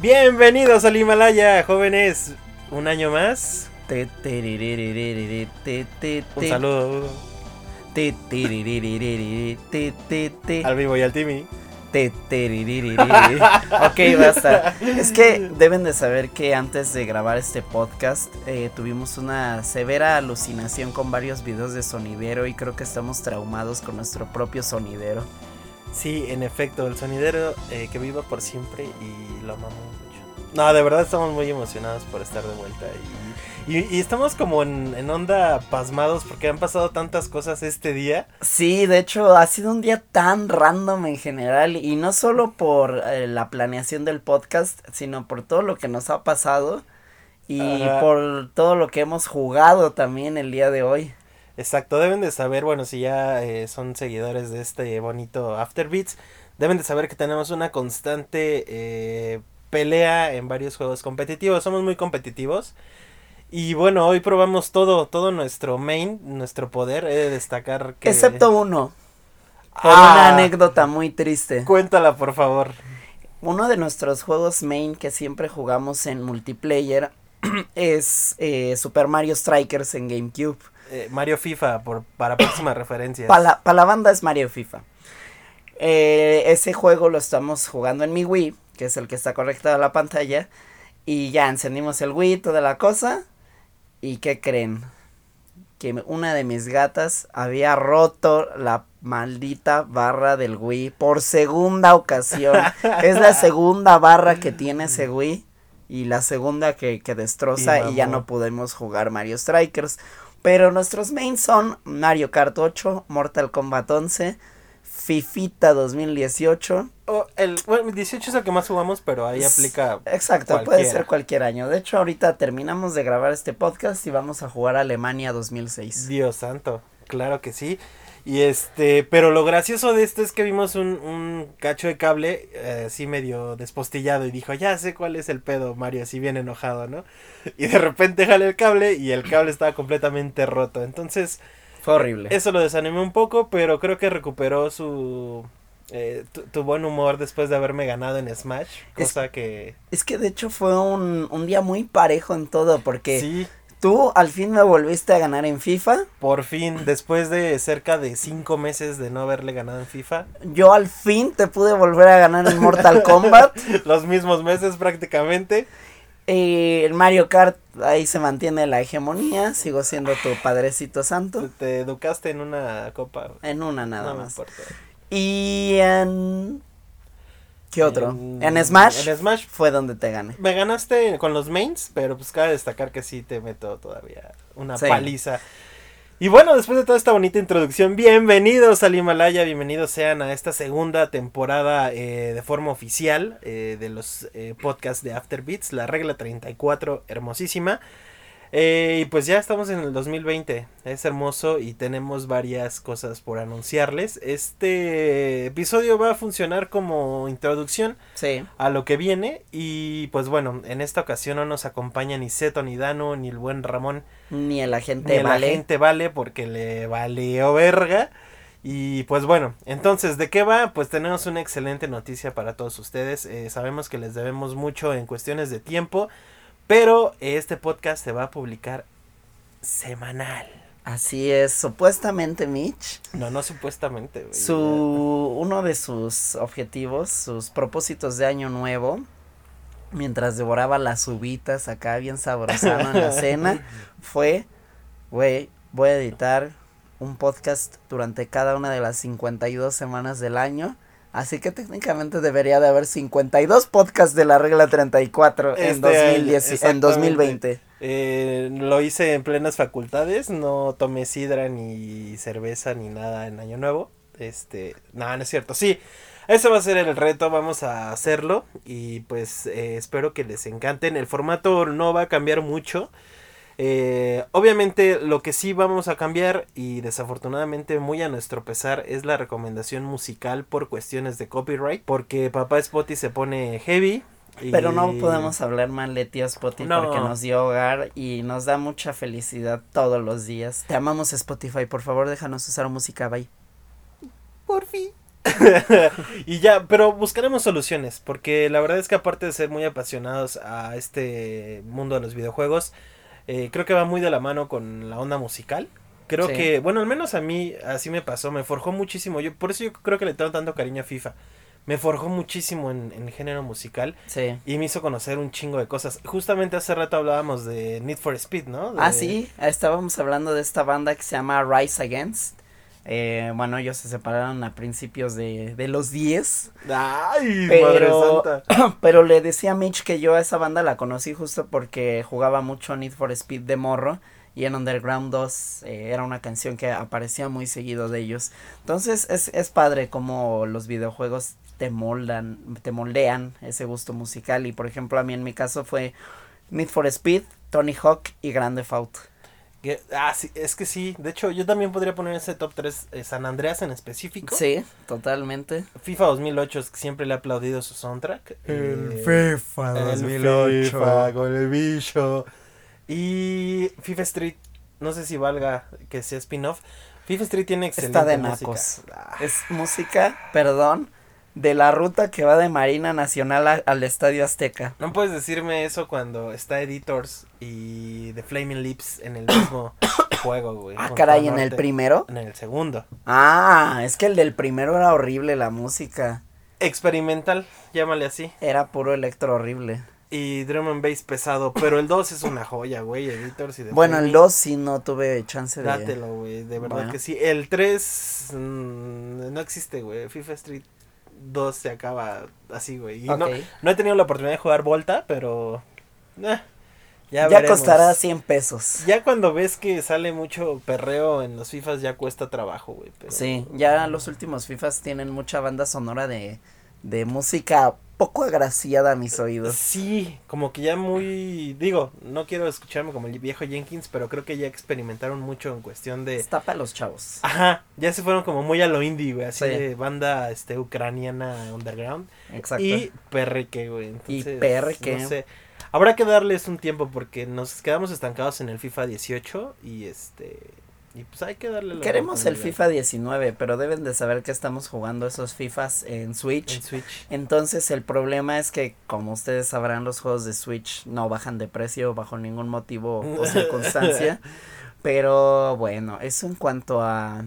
Bienvenidos al Himalaya, jóvenes. Un año más. Un saludo al vivo y al Timmy. Ok, basta. Es que deben de saber que antes de grabar este podcast eh, tuvimos una severa alucinación con varios videos de sonidero y creo que estamos traumados con nuestro propio sonidero. Sí, en efecto, el sonidero eh, que viva por siempre y lo amamos mucho. No, de verdad estamos muy emocionados por estar de vuelta y, y- y estamos como en, en onda pasmados porque han pasado tantas cosas este día. Sí, de hecho ha sido un día tan random en general y no solo por eh, la planeación del podcast, sino por todo lo que nos ha pasado y Ajá. por todo lo que hemos jugado también el día de hoy. Exacto, deben de saber, bueno, si ya eh, son seguidores de este bonito Afterbeats, deben de saber que tenemos una constante eh, pelea en varios juegos competitivos, somos muy competitivos. Y bueno, hoy probamos todo, todo nuestro main, nuestro poder, he de destacar que... Excepto uno, por Ah, una anécdota muy triste. Cuéntala, por favor. Uno de nuestros juegos main que siempre jugamos en multiplayer es eh, Super Mario Strikers en GameCube. Eh, Mario FIFA, por, para próximas referencias. Para la, pa' la banda es Mario FIFA. Eh, ese juego lo estamos jugando en mi Wii, que es el que está conectado a la pantalla. Y ya encendimos el Wii, toda la cosa. ¿Y qué creen? Que una de mis gatas había roto la maldita barra del Wii por segunda ocasión. es la segunda barra que tiene ese Wii. Y la segunda que, que destroza Y y ya no podemos jugar Mario Strikers. Pero nuestros mains son Mario Kart 8, Mortal Kombat 11, Fifita 2018. Oh, el, bueno, el 18 es el que más jugamos, pero ahí aplica... Exacto, puede ser cualquier año. De hecho, ahorita terminamos de grabar este podcast y vamos a jugar Alemania 2006. Dios santo, claro que sí. Y este, pero lo gracioso de esto es que vimos un, un cacho de cable eh, así medio despostillado y dijo, ya sé cuál es el pedo, Mario, así bien enojado, ¿no? Y de repente jale el cable y el cable estaba completamente roto. Entonces, Fue horrible. eso lo desanimó un poco, pero creo que recuperó su... eh, tu, tu buen humor después de haberme ganado en Smash, Es- cosa que... Es que de hecho fue un, un día muy parejo en todo porque Sí, tú al fin me volviste a ganar en FIFA. por fin, después de cerca de cinco meses de no haberle ganado en FIFA, Yo al fin te pude volver a ganar en Mortal Kombat. los mismos meses prácticamente. Eh, el Mario Kart, ahí se mantiene la hegemonía. Sigo siendo tu padrecito santo. Te educaste en una copa. En una nada no más. Y en. ¿Qué otro? En- En, Smash. en Smash. Fue donde te gané. Me ganaste con los mains, pero pues cabe destacar que sí te meto todavía una Sí. paliza. Y bueno, después de toda esta bonita introducción, bienvenidos al Himalaya, bienvenidos sean a esta segunda temporada eh, de forma oficial eh, de los eh, podcasts de Afterbeats, la regla 34, hermosísima. Eh, y pues ya estamos en el 2020, es hermoso y tenemos varias cosas por anunciarles. Este episodio va a funcionar como introducción Sí. a lo que viene y pues bueno, en esta ocasión no nos acompaña ni Seto, ni Dano, ni el buen Ramón, Ni el ni agente el vale. agente Vale porque le valió verga. Y pues bueno, entonces, ¿de qué va? Pues tenemos una excelente noticia para todos ustedes. Eh, sabemos que les debemos mucho en cuestiones de tiempo, pero este podcast se va a publicar semanal. Así es. Supuestamente, Mitch. No, no supuestamente. güey. Su. Uno de sus objetivos, sus propósitos de año nuevo. Mientras devoraba las uvitas acá bien sabrosano en la cena. Fue. Güey, voy a editar un podcast durante cada una de las 52 semanas del año. Así que técnicamente debería de haber 52 podcasts de la regla 34 en, Este año, 2010 en exactamente. 2020. Eh, lo hice en plenas facultades, no tomé sidra ni cerveza ni nada en Año Nuevo. Este, no, no es cierto. Sí, ese va a ser el reto, vamos a hacerlo y pues eh, espero que les encanten. El formato no va a cambiar mucho. Eh, obviamente lo que sí vamos a cambiar y desafortunadamente muy a nuestro pesar es la recomendación musical por cuestiones de copyright porque papá Spotty se pone heavy. y- Pero no podemos hablar mal de tío Spotify No. porque nos dio hogar y nos da mucha felicidad todos los días. Te amamos Spotify, por favor déjanos usar música, bye. Por fin. y ya, pero buscaremos soluciones, porque la verdad es que aparte de ser muy apasionados a este mundo de los videojuegos, eh, creo que va muy de la mano con la onda musical. Creo Sí. que, bueno, al menos a mí así me pasó, me forjó muchísimo. Yo, por eso yo creo que le tengo tanto cariño a FIFA. Me forjó muchísimo en, en género musical Sí. y me hizo conocer un chingo de cosas. Justamente hace rato hablábamos de Need for Speed, ¿no? De- Ah, sí, estábamos hablando de esta banda que se llama Rise Against. Eh, bueno, ellos se separaron a principios de, de los 10. Ay, Pero- madre santa. Pero le decía a Mitch que yo a esa banda la conocí justo porque jugaba mucho Need for Speed de morro. Y en Underground 2 eh, era una canción que aparecía muy seguido de ellos. Entonces es, es padre como los videojuegos te moldan, te moldean ese gusto musical. Y por ejemplo, a mí en mi caso fue Need for Speed, Tony Hawk y Grand Theft Auto. Que- ah, sí, es que sí. De hecho, yo también podría poner ese top 3 San Andreas en específico. Sí, totalmente. FIFA 2008 es que siempre le ha aplaudido su soundtrack. Eh, FIFA el FIFA con el bicho. Y FIFA Street, no sé si valga que sea spin-off. FIFA Street tiene excelente Está de música. nacos. Ah, Es música, perdón, de la ruta que va de Marina Nacional a- al Estadio Azteca. No puedes decirme eso cuando está Editors y The Flaming Lips en el mismo juego, güey. Ah, caray, ¿en el primero? En el segundo. Ah, es que el del primero era horrible la música. Experimental, llámale así. Era puro electro horrible. Y drum and bass pesado, pero el 2 es una joya, güey, Editors y The Bueno, el Flaming. 2 sí no tuve chance de... Dátelo, güey, de verdad Bueno. que sí. El 3 mm, no existe, güey. FIFA Street 2 se acaba así, güey. Y no, no he tenido la oportunidad de jugar Volta, pero... eh, ya costará 100 pesos. Ya cuando ves que sale mucho perreo en los FIFAs ya cuesta trabajo, güey. pero- Sí, ya los últimos FIFAs tienen mucha banda sonora de, de música poco agraciada a mis oídos. Sí, como que ya muy... Digo, no quiero escucharme como el viejo Jenkins, pero creo que ya experimentaron mucho en cuestión de... Está para los chavos. Ajá, ya se fueron como muy a lo indie, güey, así Sí. de banda este ucraniana underground. Exacto. Y perreque, güey. Y Entonces, perreque. No sé. Habrá que darles un tiempo porque nos quedamos estancados en el FIFA 18 y este y pues hay que darle la Queremos el. FIFA 19, pero deben de saber que estamos jugando esos FIFAs en Switch. en Switch. Entonces el problema es que, como ustedes sabrán, los juegos de Switch no bajan de precio bajo ningún motivo o circunstancia. Pero bueno, eso en cuanto a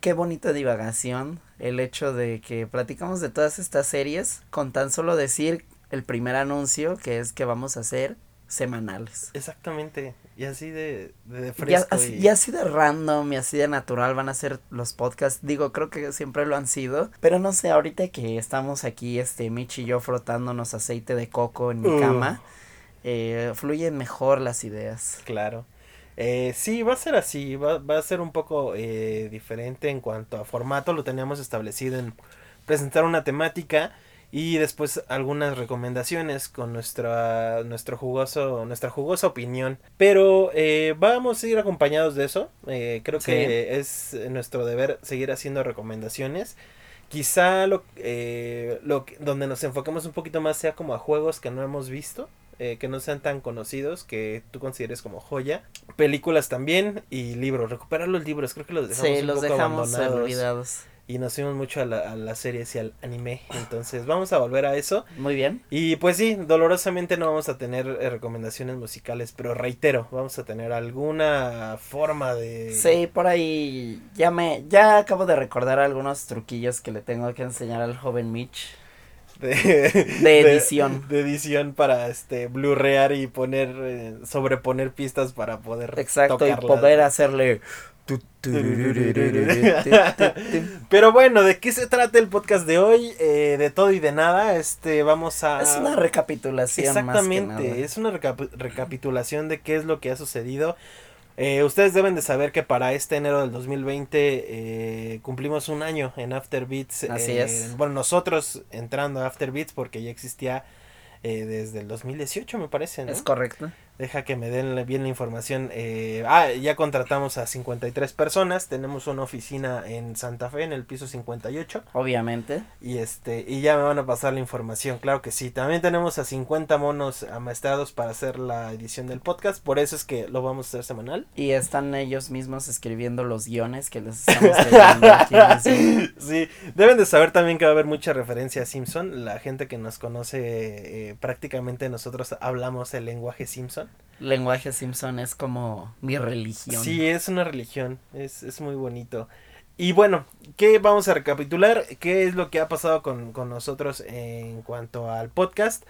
qué bonita divagación el hecho de que platicamos de todas estas series con tan solo decir el primer anuncio que es que vamos a hacer semanales. Exactamente. Y así de, de, fresco. así, y- y así de random y así de natural van a ser los podcasts. Digo, creo que siempre lo han sido. Pero no sé, ahorita que estamos aquí, este, Mitch y yo frotándonos aceite de coco en mi Uh. cama, eh, fluyen mejor las ideas. Claro. Eh, sí, va a ser así, va, va a ser un poco eh, diferente en cuanto a formato, lo teníamos establecido en presentar una temática y después algunas recomendaciones con nuestra, nuestro jugoso, nuestra jugosa opinión. Pero eh, vamos a ir acompañados de eso, eh, creo Sí. que es nuestro deber seguir haciendo recomendaciones. Quizá lo, eh, lo que- donde nos enfoquemos un poquito más sea como a juegos que no hemos visto, eh, que no sean tan conocidos, que tú consideres como joya. Películas también y libros, recuperar los libros, creo que los dejamos Sí, un los poco dejamos abandonados olvidados. Y nos fuimos mucho a, la- a las series y al anime, entonces vamos a volver a eso. Muy bien. Y pues sí, dolorosamente no vamos a tener eh, recomendaciones musicales, pero reitero, vamos a tener alguna forma de... Sí, por ahí ya me, ya acabo de recordar algunos truquillos que le tengo que enseñar al joven Mitch. de, De edición. De, edición para este blurrear y poner eh, sobreponer pistas para poder Exacto, y poder hacerle. Pero bueno, ¿de qué se trata el podcast de hoy? Eh, de todo y de nada, este vamos a Es una recapitulación más que Exactamente, nada. es una recapi- recapitulación de qué es lo que ha sucedido. Eh, ustedes deben de saber que para este enero del 2020 eh, cumplimos un año en After Beats. Así eh, es. Bueno, nosotros entrando a After Beats porque ya existía eh, desde el 2018 me parece, ¿no? Es correcto. Deja que me den bien la información. Eh, ah, ya contratamos a 53 personas. Tenemos una oficina en Santa Fe, en el piso 58. Obviamente. Y este, y ya me van a pasar la información, claro que sí. También tenemos a 50 monos amaestrados para hacer la edición del podcast. Por eso es que lo vamos a hacer semanal. Y están ellos mismos escribiendo los guiones que les estamos leyendo aquí. Sí, deben de saber también que va a haber mucha referencia a Simpson. La gente que nos conoce, eh, prácticamente nosotros hablamos el lenguaje Simpson lenguaje Simpson es como mi religión. Sí, es una religión, es, es muy bonito. Y bueno, ¿qué vamos a recapitular? ¿Qué es lo que ha pasado con, con nosotros en cuanto al podcast?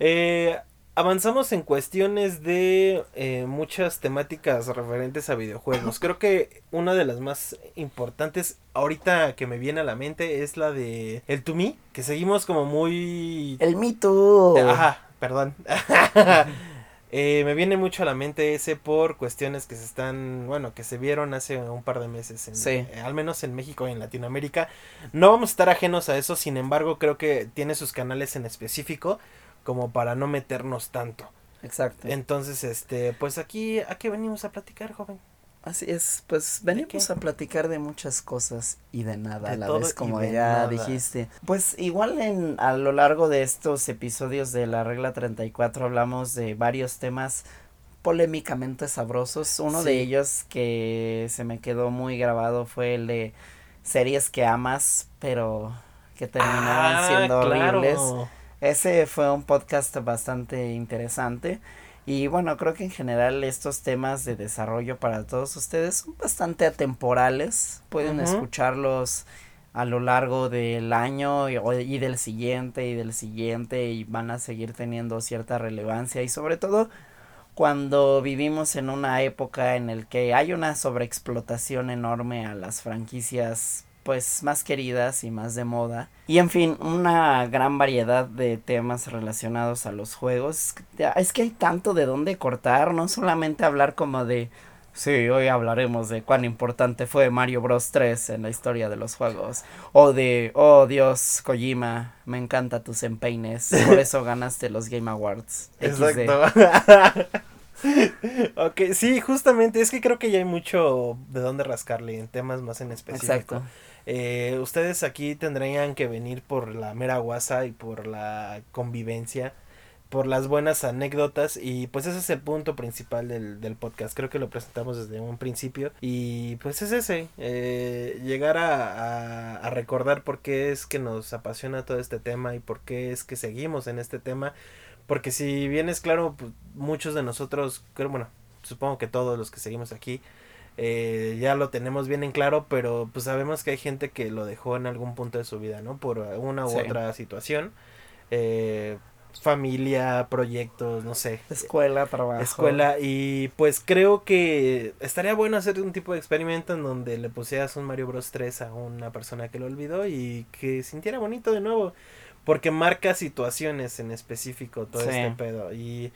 Eh, avanzamos en cuestiones de eh, muchas temáticas referentes a videojuegos. Creo que una de las más importantes ahorita que me viene a la mente es la de el To Me, que seguimos como muy... El Me Too. Ajá, perdón. Eh, me viene mucho a la mente ese por cuestiones que se están, bueno, que se vieron hace un par de meses, en, eh, al menos en México y en Latinoamérica. No vamos a estar ajenos a eso, sin embargo, creo que tiene sus canales en específico como para no meternos tanto. Exacto. Entonces, este, pues aquí, ¿a qué venimos a platicar, joven? Así es, pues venimos a platicar de muchas cosas y de nada a la vez, como ya dijiste. Pues igual en a lo largo de estos episodios de la regla 34 hablamos de varios temas polémicamente sabrosos. Uno de ellos que se me quedó muy grabado fue el de series que amas, pero que terminaron ah, siendo horribles. Ese fue un podcast bastante interesante. Y bueno, creo que en general estos temas de desarrollo para todos ustedes son bastante atemporales. Pueden escucharlos a lo largo del año y, y, del siguiente y del siguiente y van a seguir teniendo cierta relevancia y sobre todo cuando vivimos en una época en el que hay una sobreexplotación enorme a las franquicias pues más queridas y más de moda. Y en fin, una gran variedad de temas relacionados a los juegos. Es que hay tanto de dónde cortar, no solamente hablar como de Sí, hoy hablaremos de cuán importante fue Mario Bros 3 en la historia de los juegos. O de, oh Dios, Kojima, me encanta tus empeines, por eso ganaste los Game Awards. Exacto. ok, sí, justamente, es que creo que ya hay mucho de dónde rascarle en temas más en específico. Exacto. Eh, ustedes aquí tendrían que venir por la mera guasa y por la convivencia, por las buenas anécdotas y pues ese es el punto principal del, del podcast. Creo que lo presentamos desde un principio y pues es ese, eh, llegar a, a, recordar por qué es que nos apasiona todo este tema y por qué es que seguimos en este tema. Porque si bien es claro, pues, muchos de nosotros, creo, bueno, supongo que todos los que seguimos aquí, eh, ya lo tenemos bien en claro, pero pues sabemos que hay gente que lo dejó en algún punto de su vida, ¿no? Por una u otra situación. Eh, familia, proyectos, no sé. Escuela, trabajo. Escuela y pues creo que estaría bueno hacer un tipo de experimento en donde le pusieras un Mario Bros 3 a una persona que lo olvidó y que sintiera bonito de nuevo, porque marca situaciones en específico todo este pedo y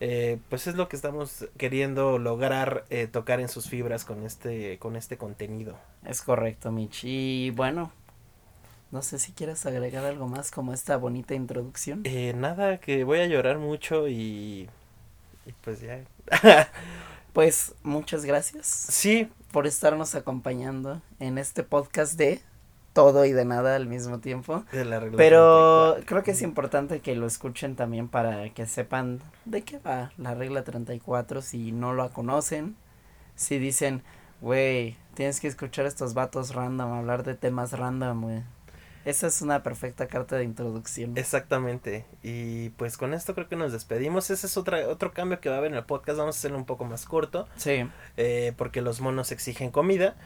eh, pues es lo que estamos queriendo lograr eh, tocar en sus fibras con este con este contenido. Es correcto Michi. Y bueno no sé si quieres agregar algo más como esta bonita introducción. Eh, nada que voy a llorar mucho y, y pues ya. Pues muchas gracias sí. por estarnos acompañando en este podcast de todo y de nada al mismo tiempo. Pero creo que es importante que lo escuchen también para que sepan de qué va la regla 34 si no lo conocen. Si dicen, güey, tienes que escuchar a estos vatos random, hablar de temas random, güey. Esa es una perfecta carta de introducción. Exactamente. Y pues con esto creo que nos despedimos. Ese es otra, otro cambio que va a haber en el podcast. Vamos a hacerlo un poco más corto. Sí. Eh, porque los monos exigen comida.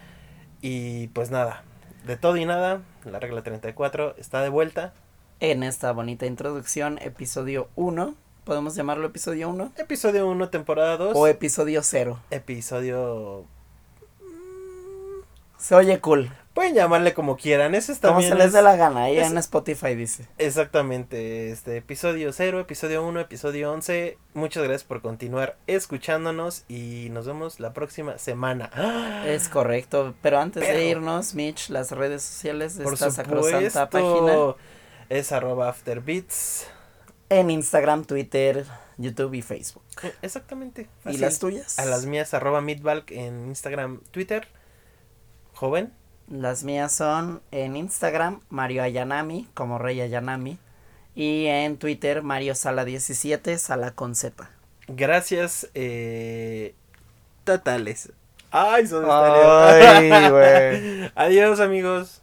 Y pues nada, de todo y nada, la regla 34 está de vuelta. En esta bonita introducción, episodio 1. ¿Podemos llamarlo episodio 1? Episodio 1, temporada 2. O episodio 0. Episodio... Se oye cool. Pueden llamarle como quieran, eso está Como se les dé la gana, ahí en Spotify dice. Exactamente, este episodio 0, episodio 1, episodio 11. Muchas gracias por continuar escuchándonos y nos vemos la próxima semana. Es correcto, pero antes de irnos, Mitch, las redes sociales de esta sacrosanta página. Es arroba afterbeats En Instagram, Twitter, YouTube y Facebook. Exactamente. ¿Y las tuyas? A las mías, arroba Meatbalk en Instagram, Twitter. Joven. Las mías son en Instagram, Mario Ayanami, como Rey Ayanami. Y en Twitter, Mario Sala 17, Sala con Z. Gracias, eh, totales. Ay, son Ay, güey. Adiós, amigos.